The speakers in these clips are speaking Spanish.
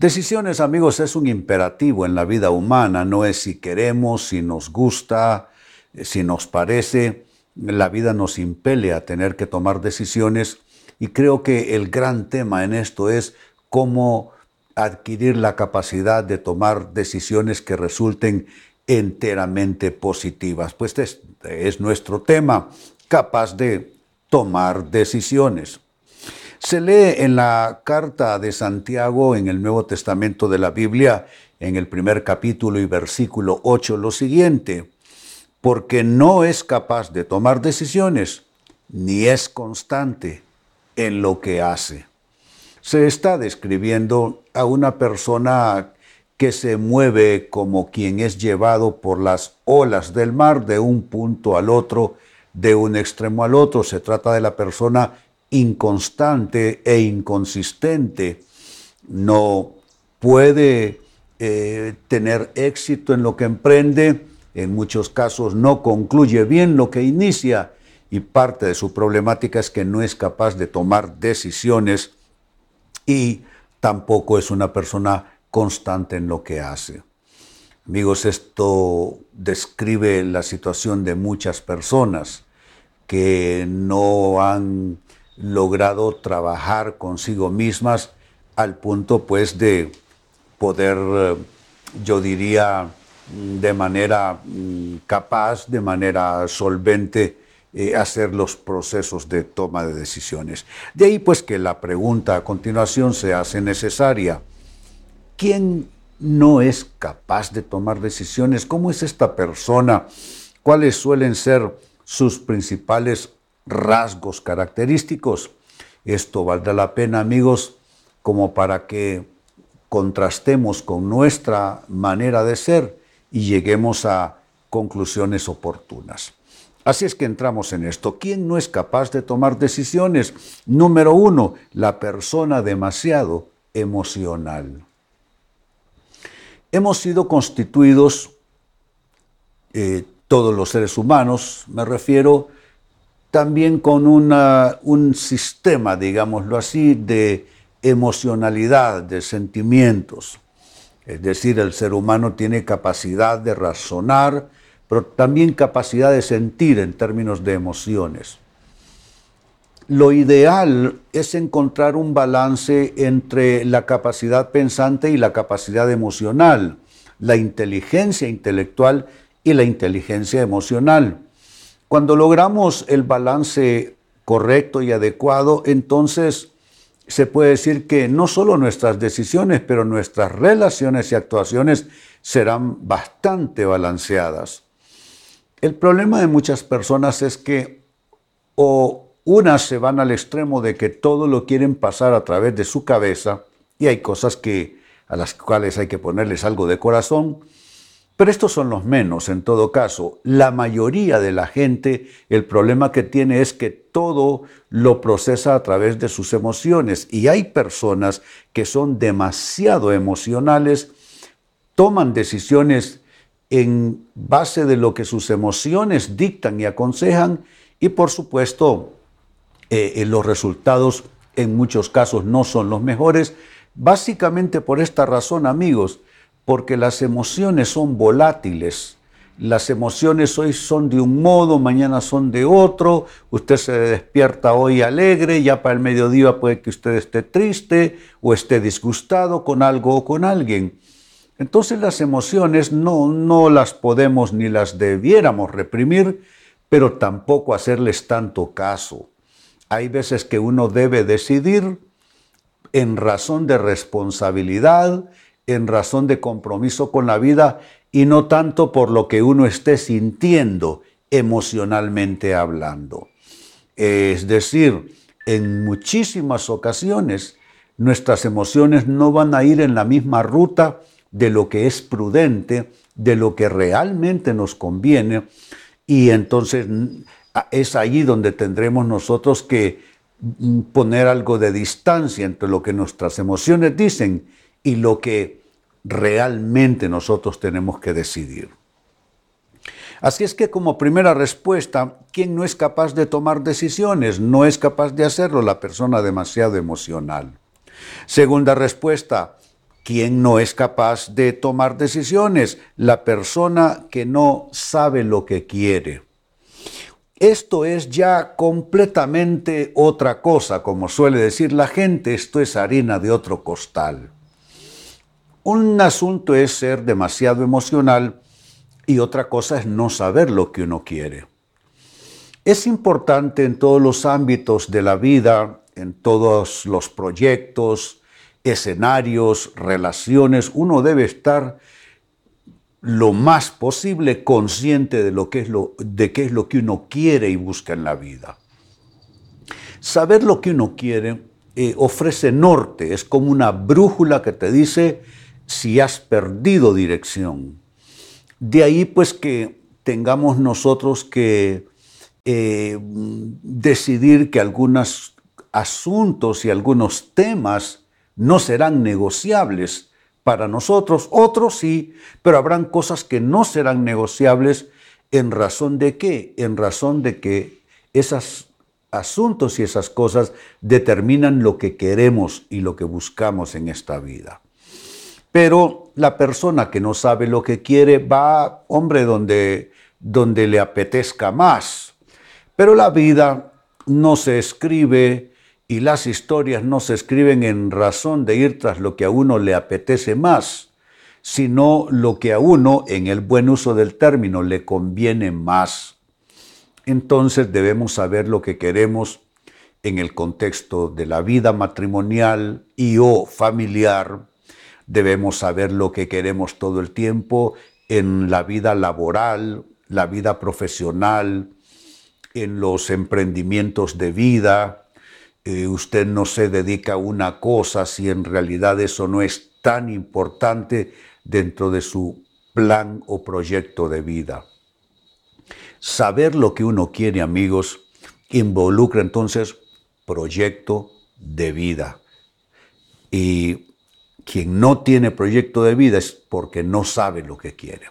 Decisiones, amigos, es un imperativo en la vida humana, no es si queremos, si nos gusta, si nos parece. La vida nos impele a tener que tomar decisiones y creo que el gran tema en esto es cómo adquirir la capacidad de tomar decisiones que resulten enteramente positivas. Pues este es nuestro tema, capaz de tomar decisiones. Se lee en la carta de Santiago en el Nuevo Testamento de la Biblia, en el primer capítulo y versículo 8, lo siguiente, porque no es capaz de tomar decisiones, ni es constante en lo que hace. Se está describiendo a una persona que se mueve como quien es llevado por las olas del mar de un punto al otro, de un extremo al otro. Se trata de la persona inconstante e inconsistente, no puede eh, tener éxito en lo que emprende, en muchos casos no concluye bien lo que inicia y parte de su problemática es que no es capaz de tomar decisiones y tampoco es una persona constante en lo que hace. Amigos, esto describe la situación de muchas personas que no han logrado trabajar consigo mismas al punto pues de poder, eh, yo diría, de manera mm, capaz, de manera solvente, eh, hacer los procesos de toma de decisiones. De ahí pues que la pregunta a continuación se hace necesaria. ¿Quién no es capaz de tomar decisiones? ¿Cómo es esta persona? ¿Cuáles suelen ser sus principales rasgos característicos. Esto valdrá la pena, amigos, como para que contrastemos con nuestra manera de ser y lleguemos a conclusiones oportunas. Así es que entramos en esto. ¿Quién no es capaz de tomar decisiones? Número uno, la persona demasiado emocional. Hemos sido constituidos, eh, todos los seres humanos, me refiero, también con un sistema, digámoslo así, de emocionalidad, de sentimientos. Es decir, el ser humano tiene capacidad de razonar, pero también capacidad de sentir en términos de emociones. Lo ideal es encontrar un balance entre la capacidad pensante y la capacidad emocional, la inteligencia intelectual y la inteligencia emocional. Cuando logramos el balance correcto y adecuado, entonces se puede decir que no solo nuestras decisiones, pero nuestras relaciones y actuaciones serán bastante balanceadas. El problema de muchas personas es que o unas se van al extremo de que todo lo quieren pasar a través de su cabeza y hay cosas que a las cuales hay que ponerles algo de corazón, pero estos son los menos en todo caso. La mayoría de la gente, el problema que tiene es que todo lo procesa a través de sus emociones. Y hay personas que son demasiado emocionales, toman decisiones en base de lo que sus emociones dictan y aconsejan y por supuesto eh, los resultados en muchos casos no son los mejores. Básicamente por esta razón, amigos, porque las emociones son volátiles. Las emociones hoy son de un modo, mañana son de otro. Usted se despierta hoy alegre, ya para el mediodía puede que usted esté triste o esté disgustado con algo o con alguien. Entonces las emociones no, no las podemos ni las debiéramos reprimir, pero tampoco hacerles tanto caso. Hay veces que uno debe decidir en razón de responsabilidad, en razón de compromiso con la vida y no tanto por lo que uno esté sintiendo emocionalmente hablando. Es decir, en muchísimas ocasiones nuestras emociones no van a ir en la misma ruta de lo que es prudente, de lo que realmente nos conviene y entonces es allí donde tendremos nosotros que mm, poner algo de distancia entre lo que nuestras emociones dicen y lo que realmente nosotros tenemos que decidir. Así es que como primera respuesta, ¿quién no es capaz de tomar decisiones? No es capaz de hacerlo la persona demasiado emocional. Segunda respuesta, ¿quién no es capaz de tomar decisiones? La persona que no sabe lo que quiere. Esto es ya completamente otra cosa, como suele decir la gente, esto es harina de otro costal. Un asunto es ser demasiado emocional y otra cosa es no saber lo que uno quiere. Es importante en todos los ámbitos de la vida, en todos los proyectos, escenarios, relaciones, uno debe estar lo más posible consciente de, lo que es lo, de qué es lo que uno quiere y busca en la vida. Saber lo que uno quiere eh, ofrece norte, es como una brújula que te dice si has perdido dirección. De ahí pues que tengamos nosotros que eh, decidir que algunos asuntos y algunos temas no serán negociables para nosotros, otros sí, pero habrán cosas que no serán negociables en razón de qué? En razón de que esos asuntos y esas cosas determinan lo que queremos y lo que buscamos en esta vida. Pero la persona que no sabe lo que quiere va, hombre, donde, donde le apetezca más. Pero la vida no se escribe y las historias no se escriben en razón de ir tras lo que a uno le apetece más, sino lo que a uno, en el buen uso del término, le conviene más. Entonces debemos saber lo que queremos en el contexto de la vida matrimonial y o familiar, debemos saber lo que queremos todo el tiempo en la vida laboral, la vida profesional, en los emprendimientos de vida. Eh, usted no se dedica a una cosa si en realidad eso no es tan importante dentro de su plan o proyecto de vida. Saber lo que uno quiere, amigos, involucra entonces proyecto de vida. Y quien no tiene proyecto de vida es porque no sabe lo que quiere.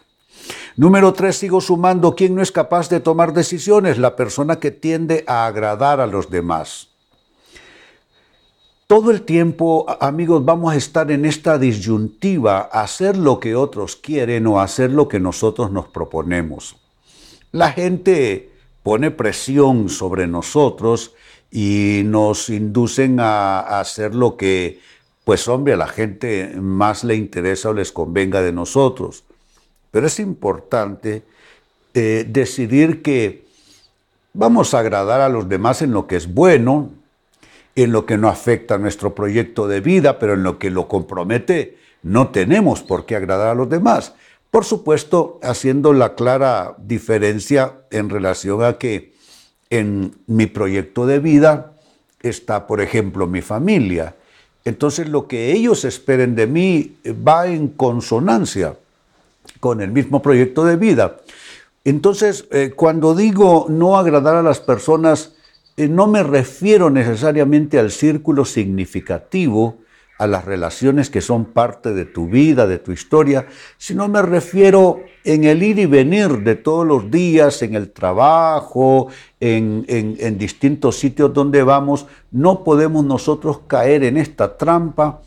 Número tres, sigo sumando, ¿quién no es capaz de tomar decisiones? La persona que tiende a agradar a los demás. Todo el tiempo, amigos, vamos a estar en esta disyuntiva, hacer lo que otros quieren o hacer lo que nosotros nos proponemos. La gente pone presión sobre nosotros y nos inducen a hacer lo que pues hombre, a la gente más le interesa o les convenga de nosotros. Pero es importante eh, decidir que vamos a agradar a los demás en lo que es bueno, en lo que no afecta a nuestro proyecto de vida, pero en lo que lo compromete, no tenemos por qué agradar a los demás. Por supuesto, haciendo la clara diferencia en relación a que en mi proyecto de vida está, por ejemplo, mi familia entonces lo que ellos esperen de mí va en consonancia con el mismo proyecto de vida. Entonces, eh, cuando digo no agradar a las personas, eh, no me refiero necesariamente al círculo significativo, a las relaciones que son parte de tu vida, de tu historia, sino me refiero en el ir y venir de todos los días, en el trabajo, en, en, distintos sitios donde vamos, no podemos nosotros caer en esta trampa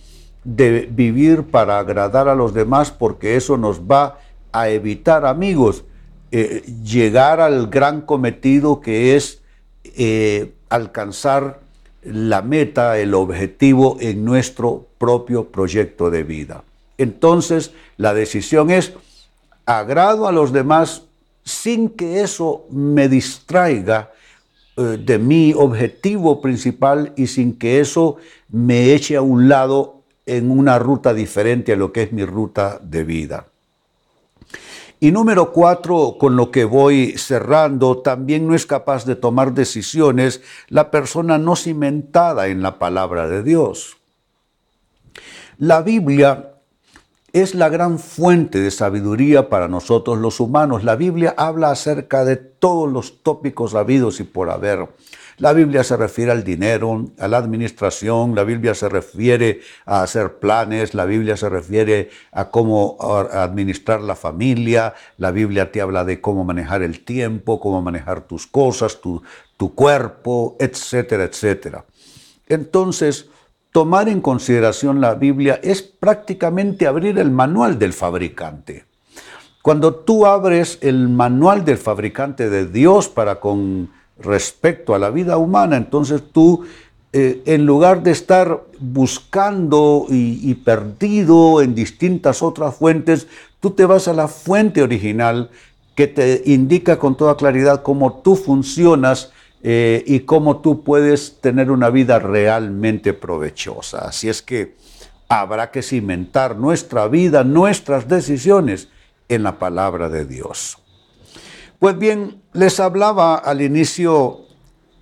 de vivir para agradar a los demás porque eso nos va a evitar, amigos, eh, llegar al gran cometido que es eh, alcanzar la meta, el objetivo en nuestro propio proyecto de vida. Entonces, la decisión es agrado a los demás sin que eso me distraiga eh, de mi objetivo principal y sin que eso me eche a un lado en una ruta diferente a lo que es mi ruta de vida. Y número cuatro, con lo que voy cerrando, también no es capaz de tomar decisiones la persona no cimentada en la palabra de Dios. La Biblia es la gran fuente de sabiduría para nosotros los humanos. La Biblia habla acerca de todos los tópicos habidos y por haber. La Biblia se refiere al dinero, a la administración, la Biblia se refiere a hacer planes, la Biblia se refiere a cómo administrar la familia, la Biblia te habla de cómo manejar el tiempo, cómo manejar tus cosas, tu, cuerpo, etcétera, etcétera. Entonces, tomar en consideración la Biblia es prácticamente abrir el manual del fabricante. Cuando tú abres el manual del fabricante de Dios para con respecto a la vida humana, entonces tú, eh, en lugar de estar buscando y, perdido en distintas otras fuentes, tú te vas a la fuente original que te indica con toda claridad cómo tú funcionas eh, y cómo tú puedes tener una vida realmente provechosa. Así es que habrá que cimentar nuestra vida, nuestras decisiones en la palabra de Dios. Pues bien, les hablaba al inicio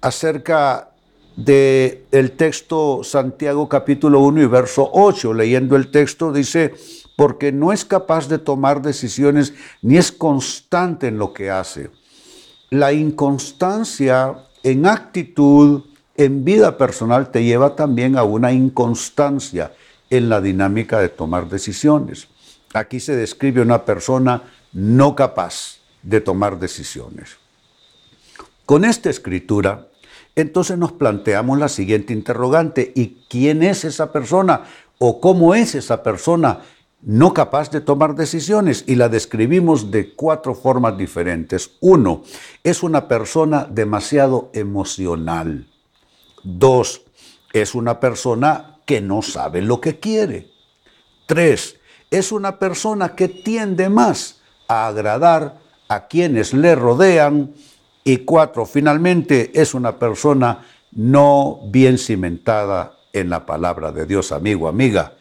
acerca del el texto Santiago capítulo 1 y verso 8. Leyendo el texto dice, porque no es capaz de tomar decisiones ni es constante en lo que hace. La inconstancia en actitud, en vida personal, te lleva también a una inconstancia en la dinámica de tomar decisiones. Aquí se describe una persona no capaz de tomar decisiones. Con esta escritura, entonces nos planteamos la siguiente interrogante, ¿y quién es esa persona? ¿O cómo es esa persona no capaz de tomar decisiones y la describimos de cuatro formas diferentes. Uno, es una persona demasiado emocional. Dos, es una persona que no sabe lo que quiere. Tres, es una persona que tiende más a agradar a quienes le rodean. Y cuatro, finalmente es una persona no bien cimentada en la palabra de Dios, amigo, amiga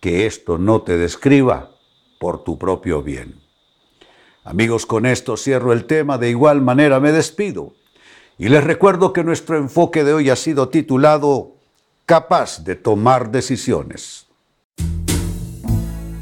que esto no te describa por tu propio bien. Amigos, con esto cierro el tema, de igual manera me despido y les recuerdo que nuestro enfoque de hoy ha sido titulado Capaz de tomar decisiones.